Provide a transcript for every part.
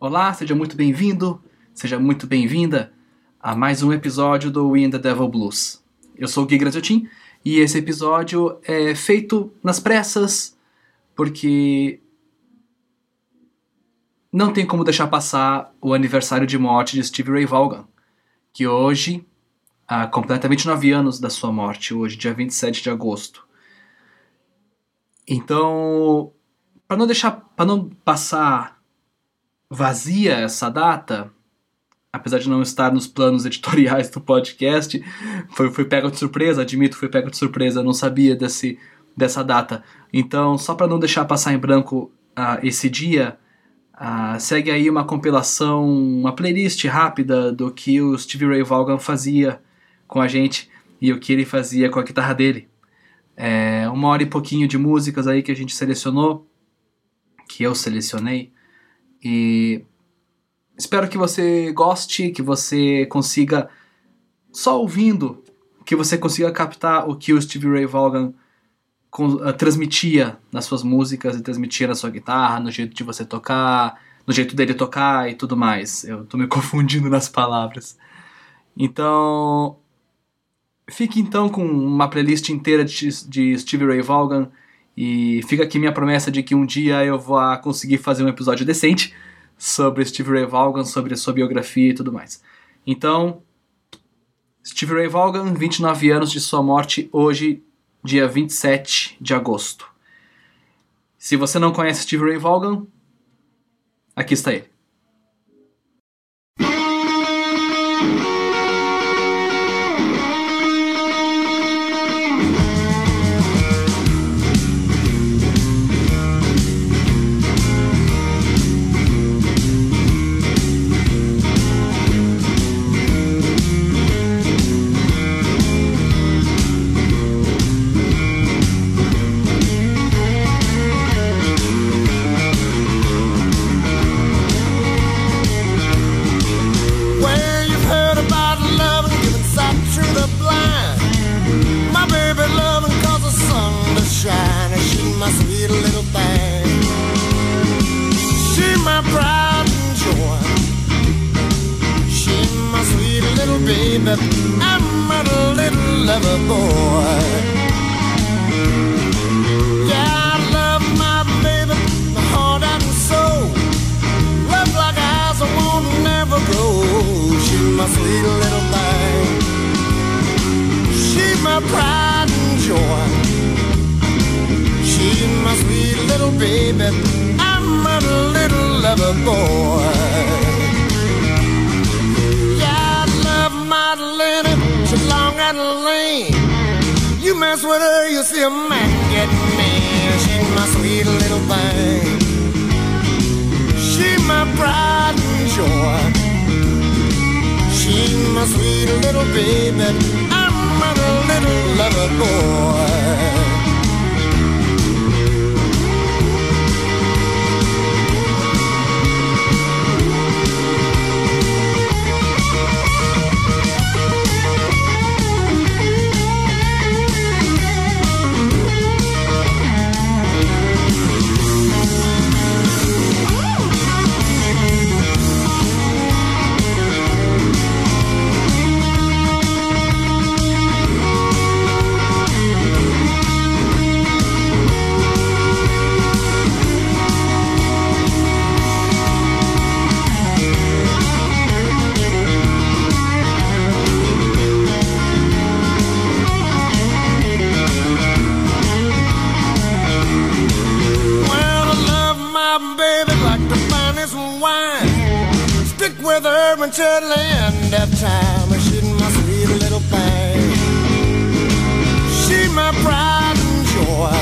Olá, seja muito bem-vindo, seja muito bem-vinda a mais um episódio do and the Devil Blues. Eu sou o Gui Graziotin e esse episódio é feito nas pressas porque não tem como deixar passar o aniversário de morte de Steve Ray Vaughan, que hoje, há completamente nove anos da sua morte, hoje, dia 27 de agosto. Então, para não deixar, para não passar vazia essa data, apesar de não estar nos planos editoriais do podcast, foi, foi pego de surpresa, admito, foi pego de surpresa, não sabia desse, dessa data. Então, só para não deixar passar em branco uh, esse dia, uh, segue aí uma compilação, uma playlist rápida do que o Stevie Ray Vaughan fazia com a gente e o que ele fazia com a guitarra dele. É, uma hora e pouquinho de músicas aí que a gente selecionou, que eu selecionei, e espero que você goste, que você consiga, só ouvindo, que você consiga captar o que o Stevie Ray Vaughan uh, transmitia nas suas músicas e transmitia na sua guitarra, no jeito de você tocar, no jeito dele tocar e tudo mais. Eu tô me confundindo nas palavras. Então, Fique então com uma playlist inteira de, de Stevie Ray Vaughan e fica aqui minha promessa de que um dia eu vou conseguir fazer um episódio decente sobre Stevie Ray Vaughan, sobre sua biografia e tudo mais. Então, Stevie Ray Vaughan, 29 anos de sua morte hoje, dia 27 de agosto. Se você não conhece Stevie Ray Vaughan, aqui está ele. sweet little thing. She my pride and joy. She my sweet little baby. I'm my little lover boy. Yeah, I love my baby, heart and soul. Love like won't never grow. My sweet little thing. She's my pride and joy. baby. I'm a little lover boy. Yeah, I love my Lenny. She's long and lean. You mess with her, you see a man get mean. She's my sweet little thing. She my pride and joy. She my sweet little baby. I'm a little lover boy. To the land of time. She my sweet little thing. She my pride and joy.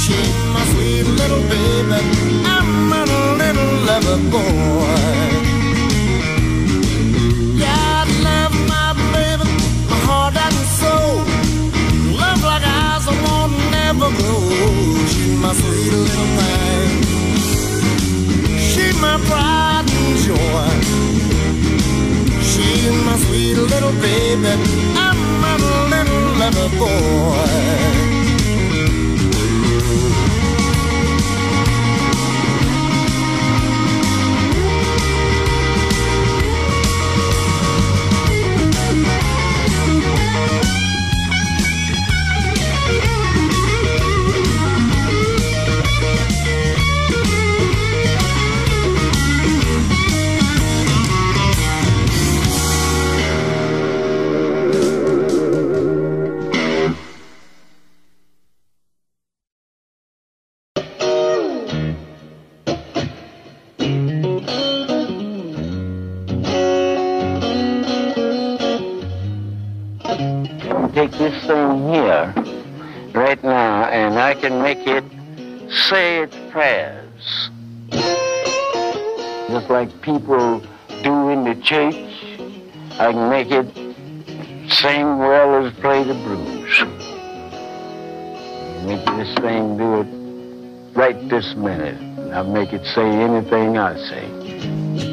She my sweet little baby. I'm a little lover boy. sweet little baby. I'm a little lover boy. Right this minute. I'll make it say anything I say.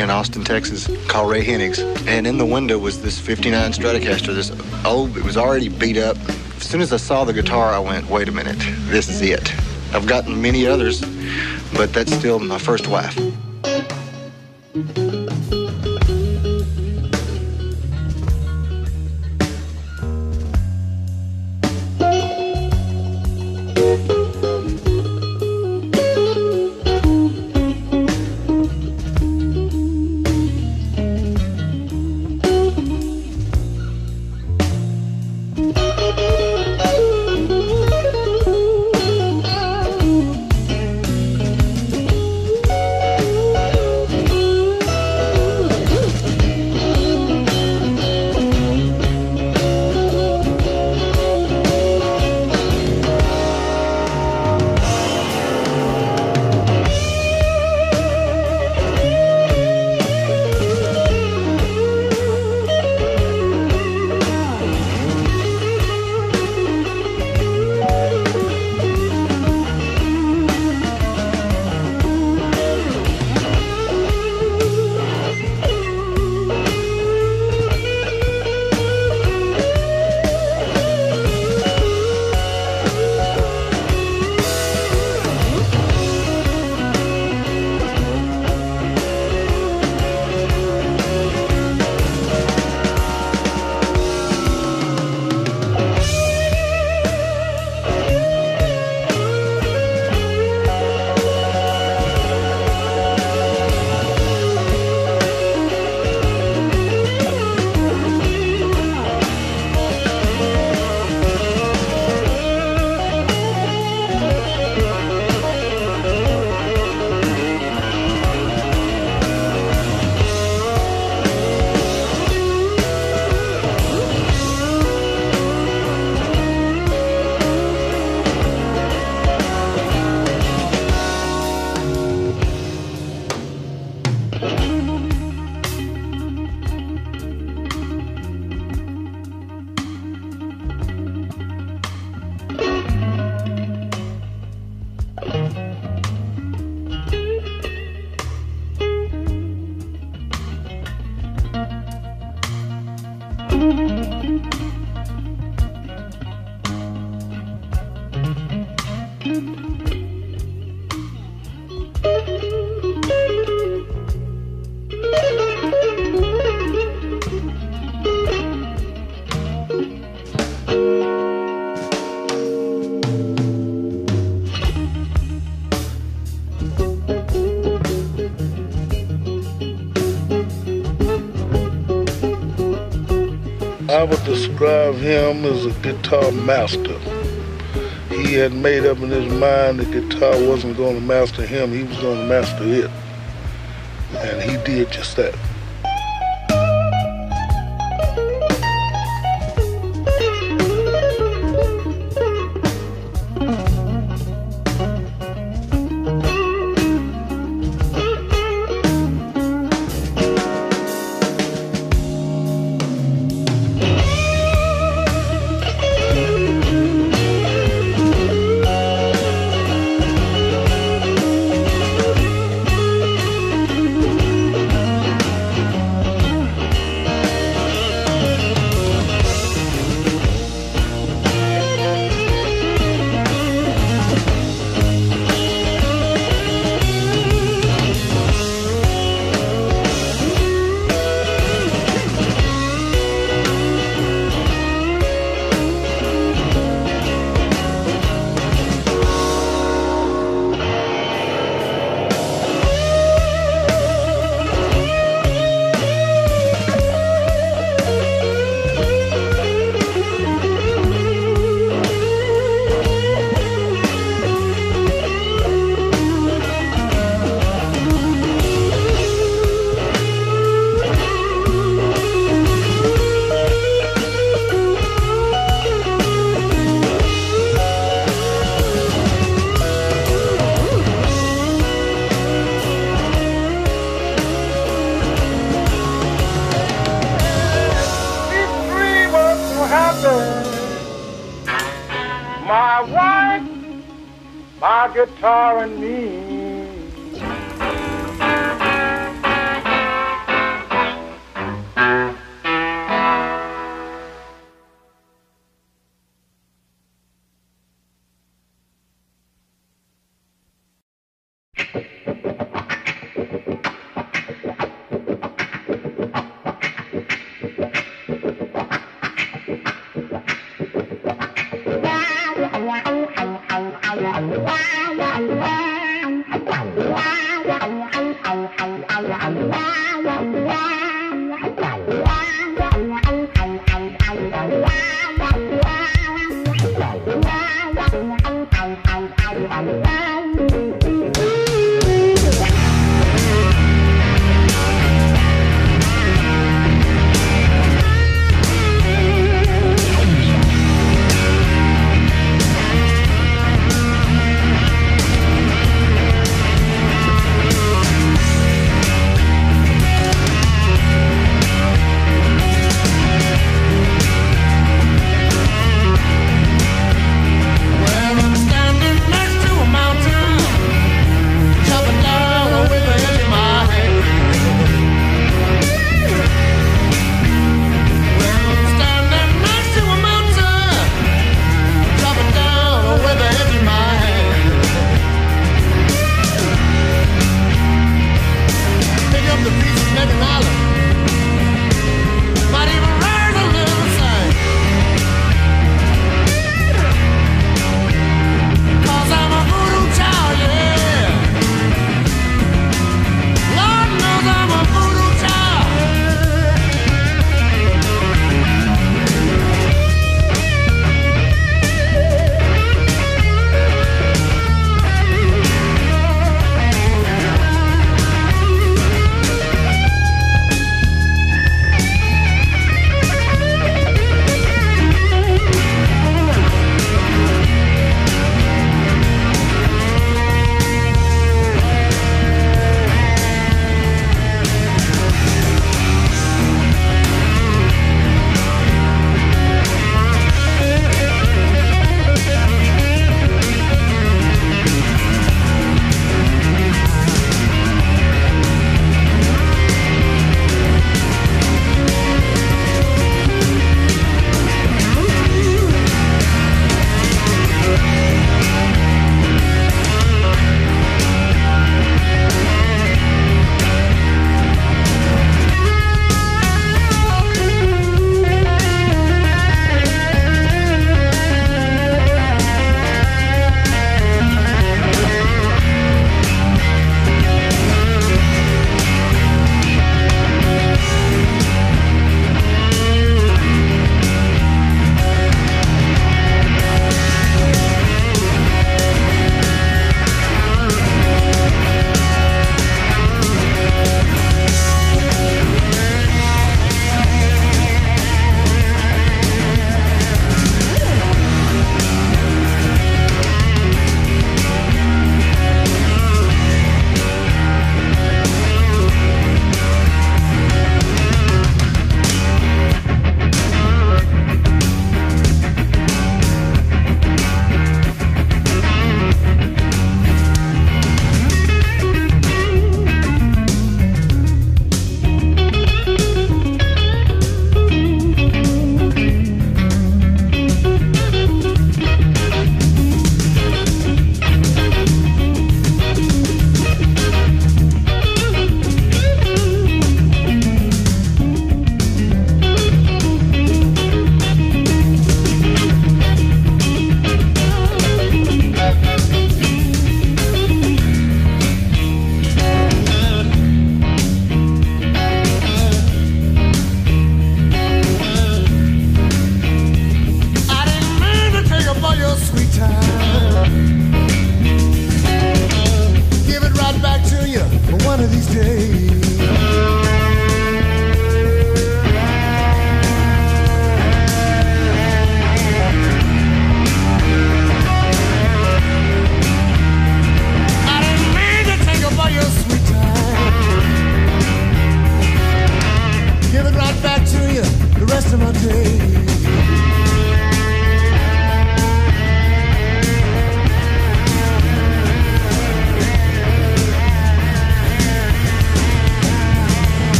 In, in Austin, Texas, called Ray Hennig's, and in the window was this 59 Stratocaster. This old, it was already beat up. As soon as I saw the guitar, I went, wait a minute, this is it. I've gotten many others, but that's still my first wife. Describe him as a guitar master. He had made up in his mind the guitar wasn't going to master him, he was going to master it. And he did just that. My guitar and me.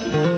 Hey,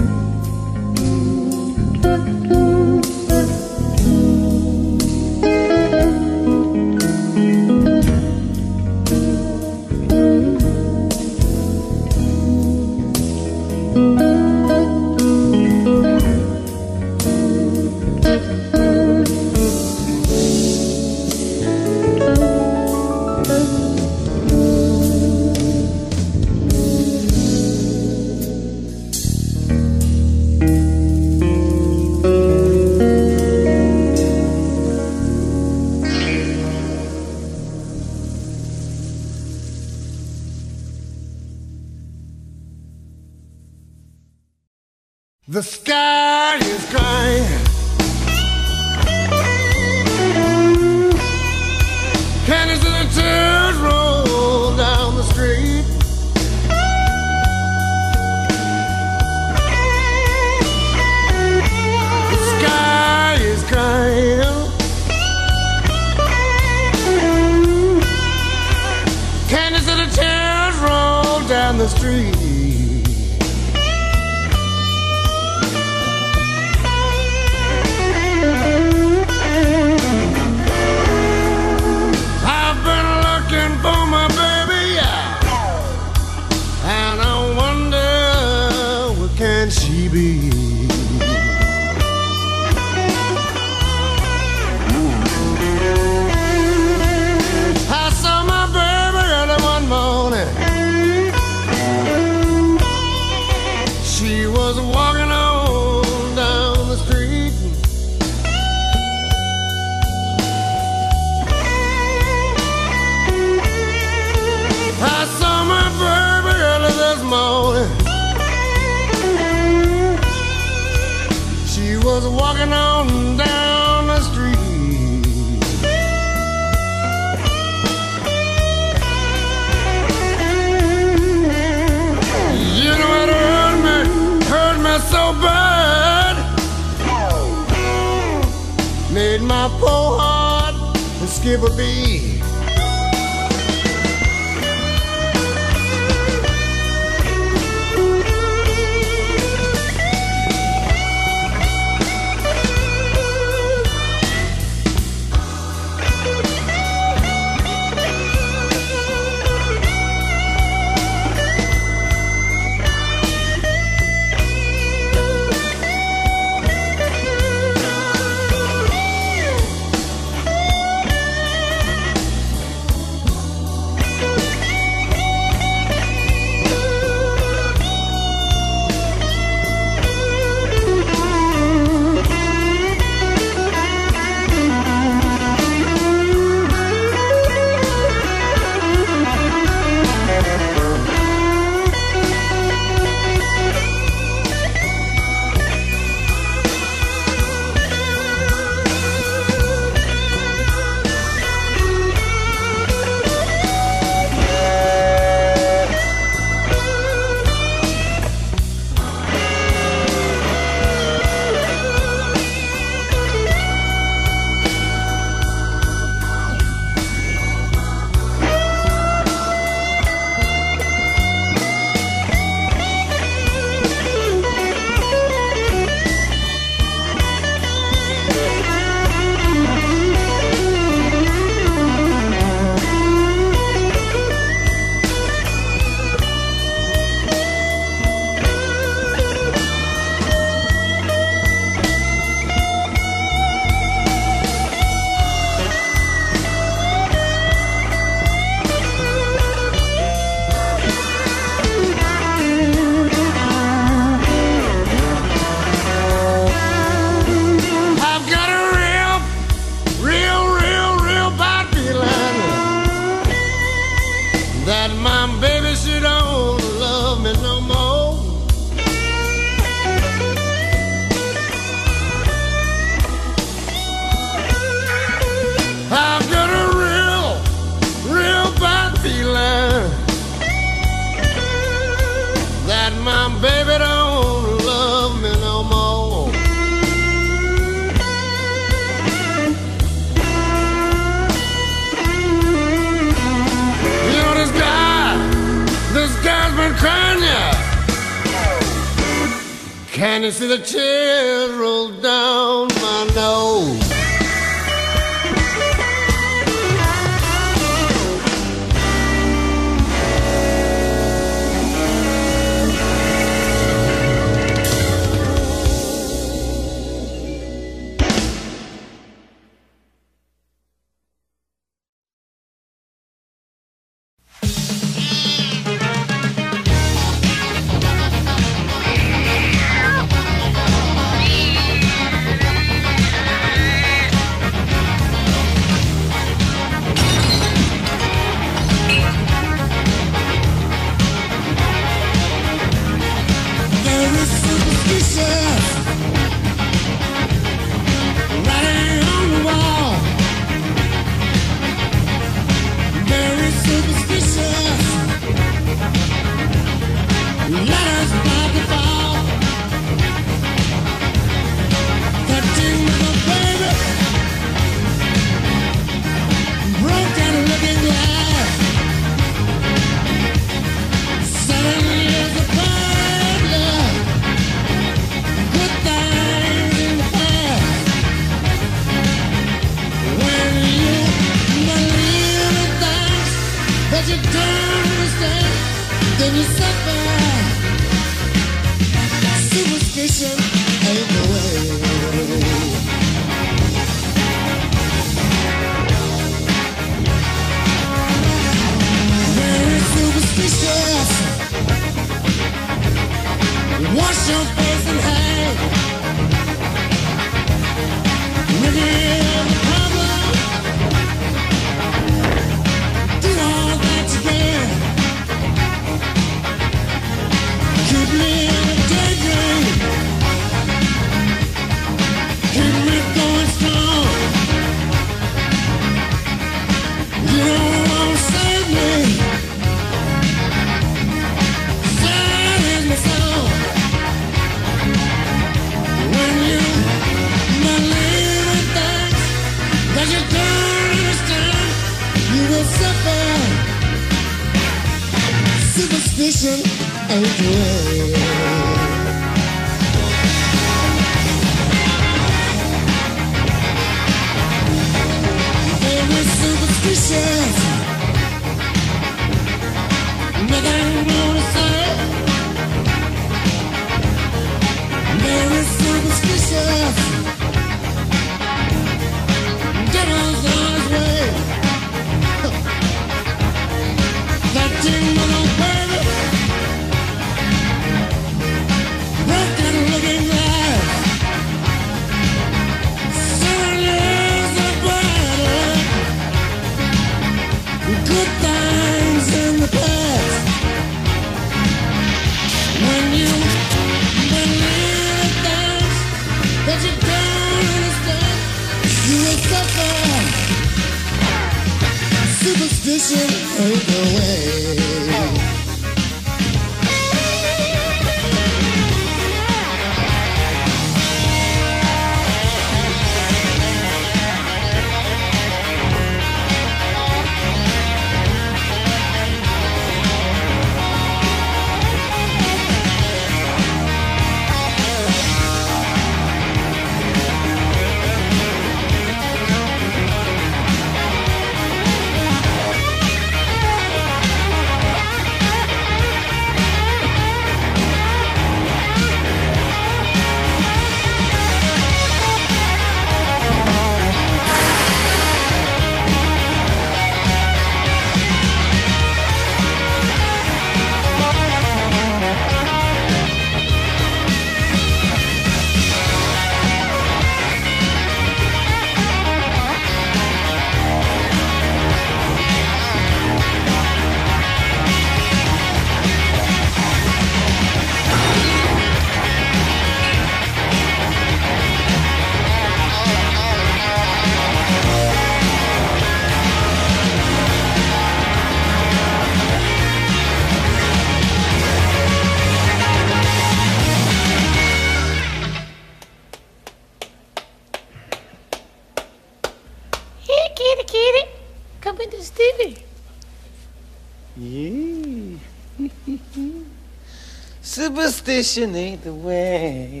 Ain't the way.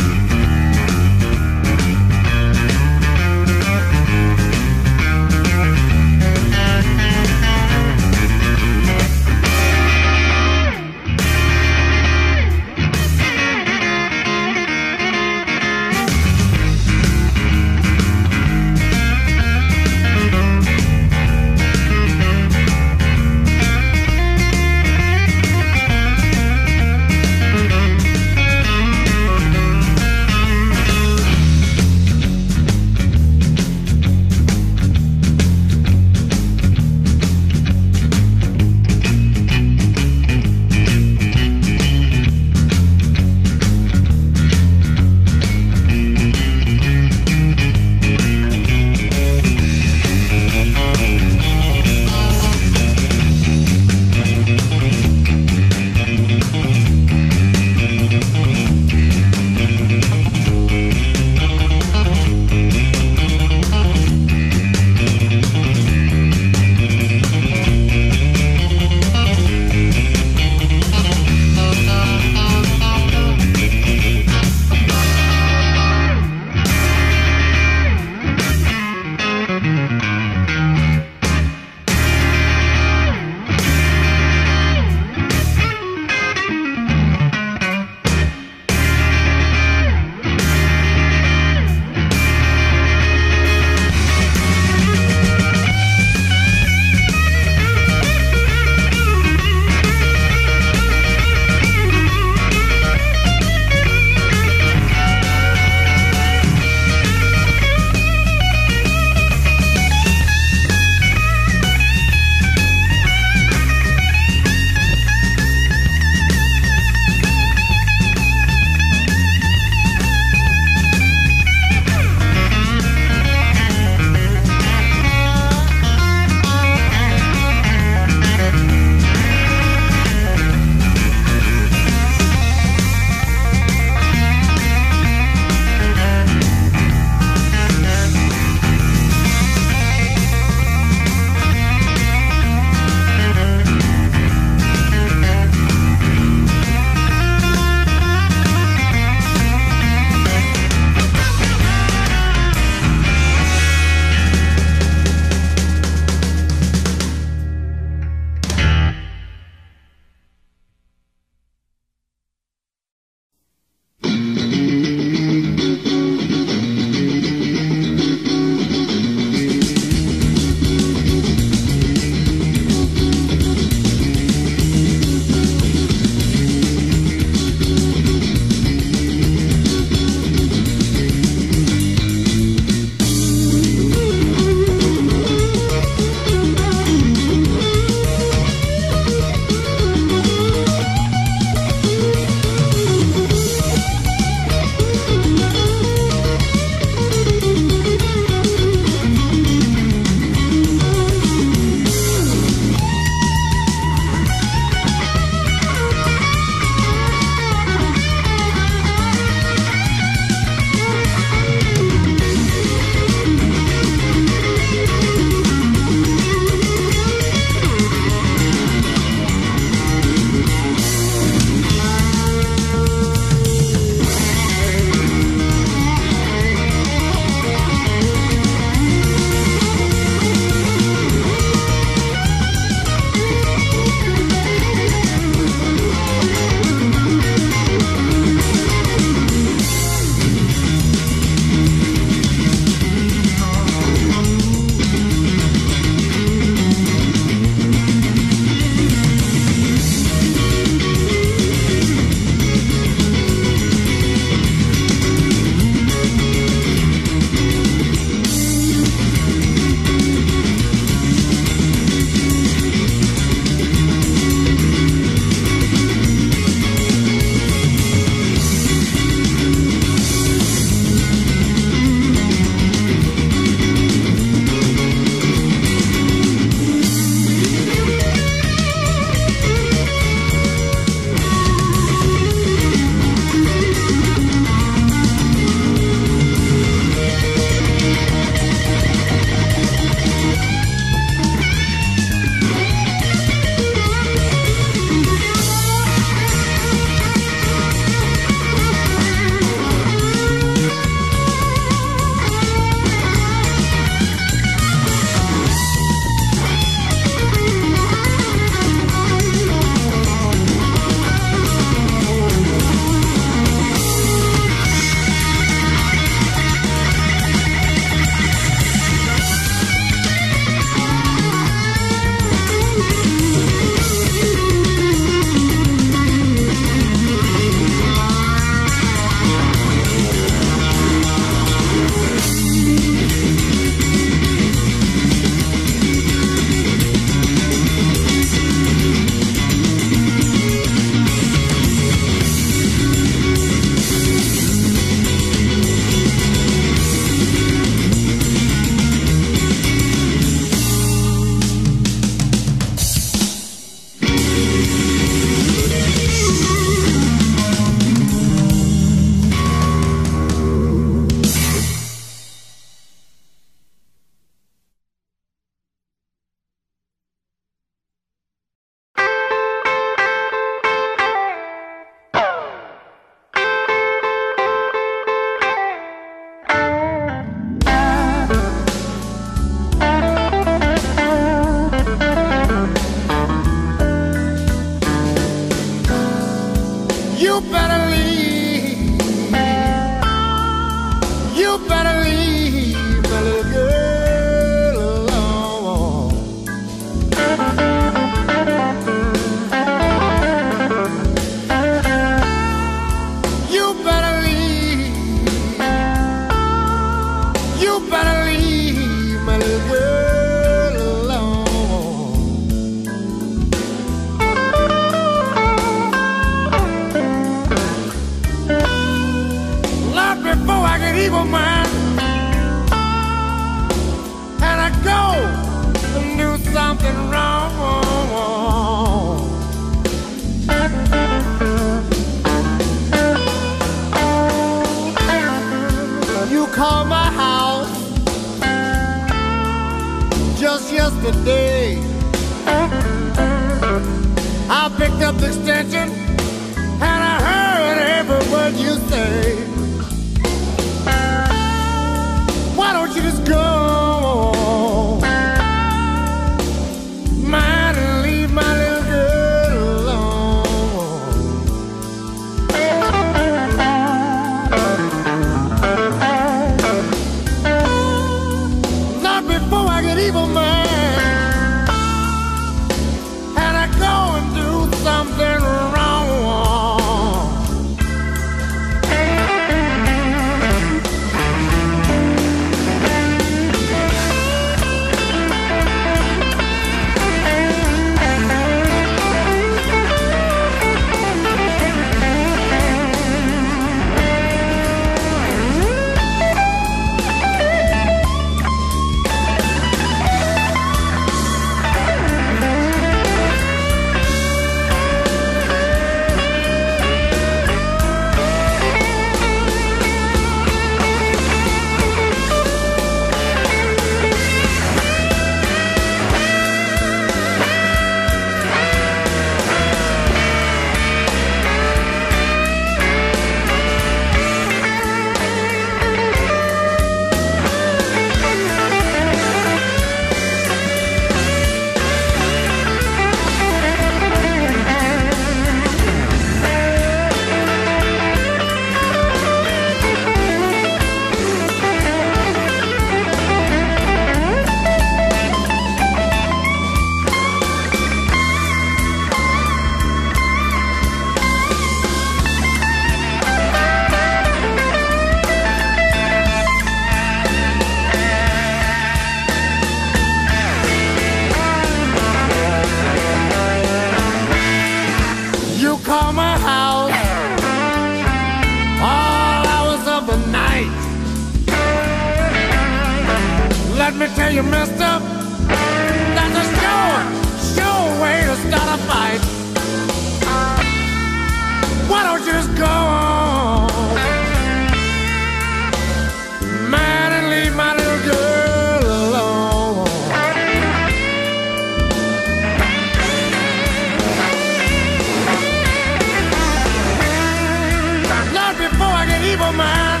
Evil, man.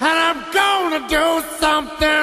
And I'm gonna do something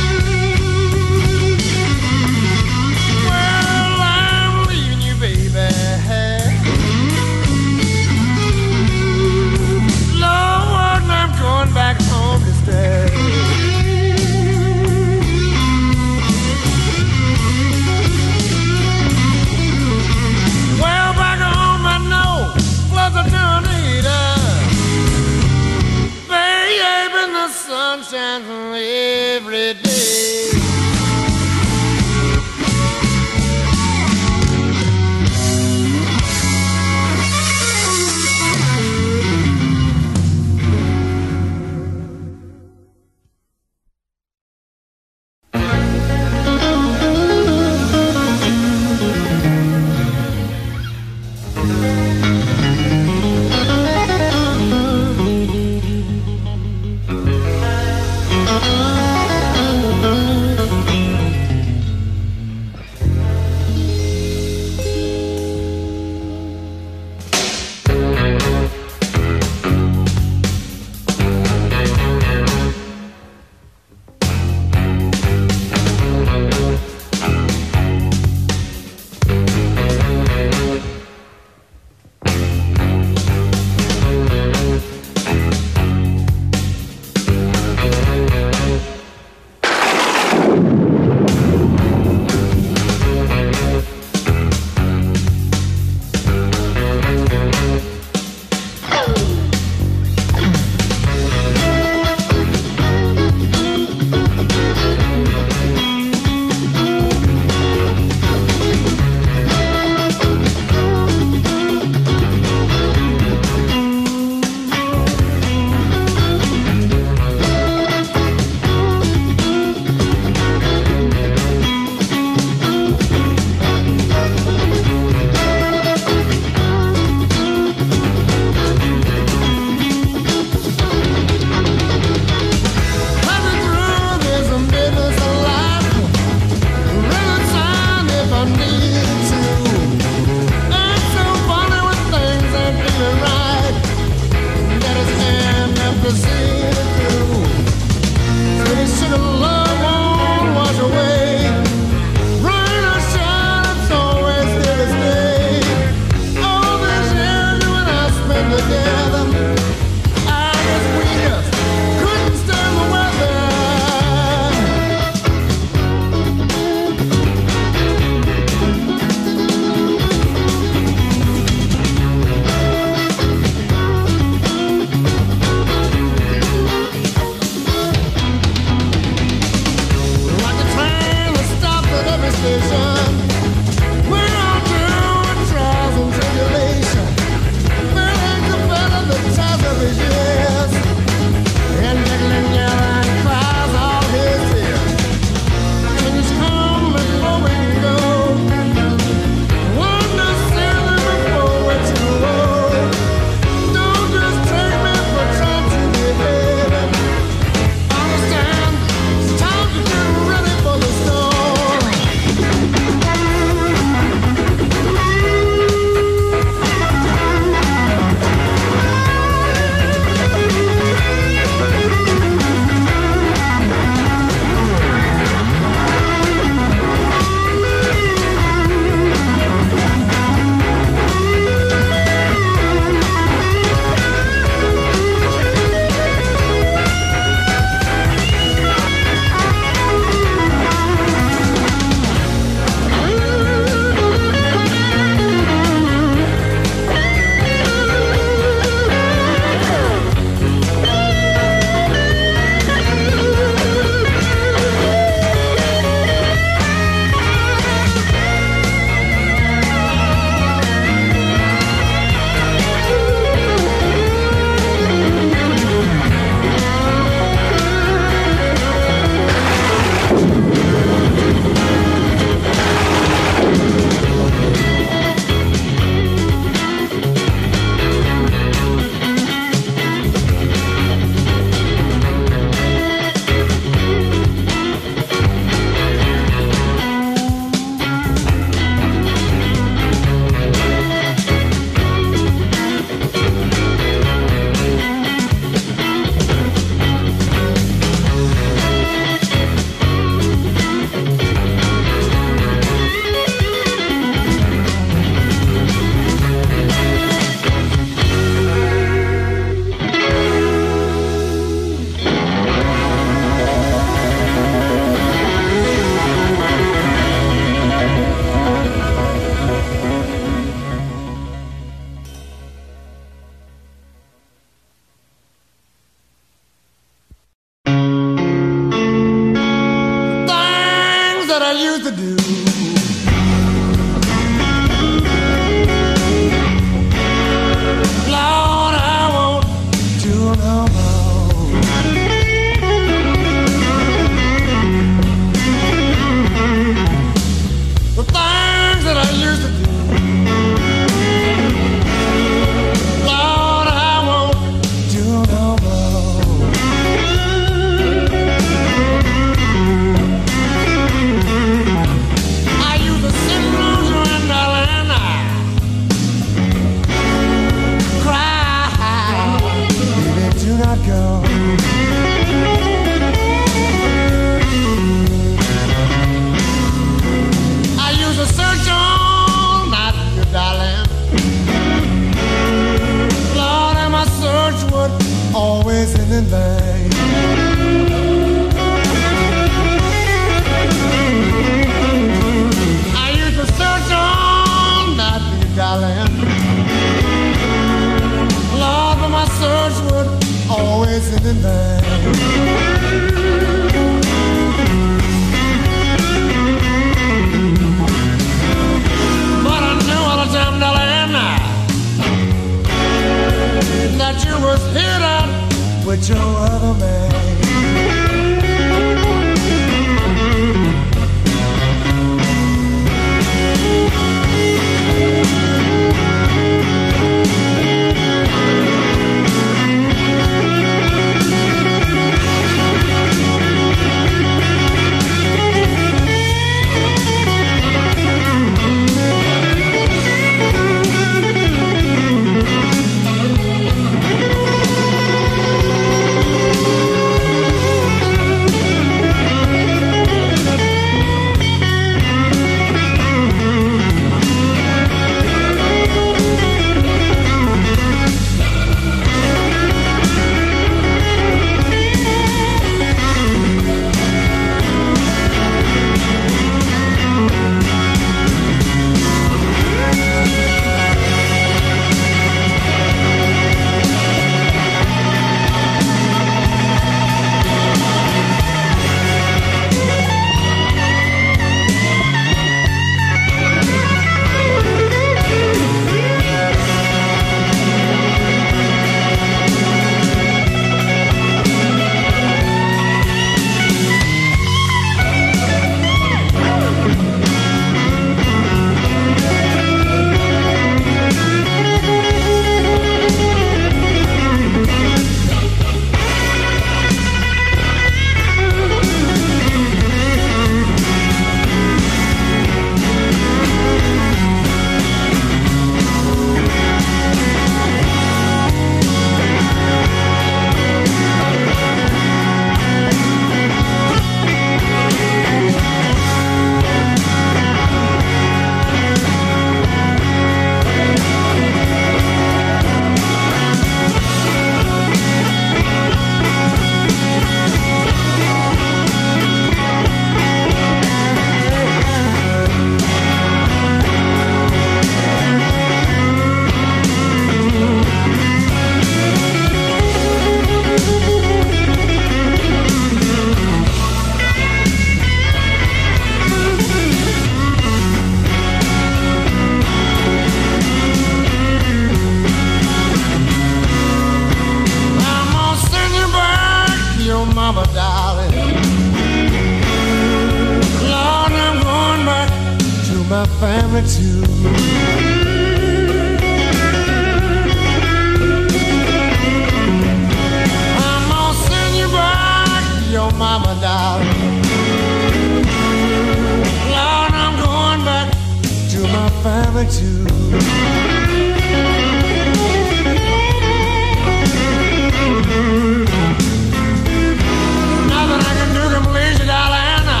Alana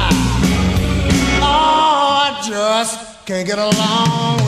oh, I just can't get along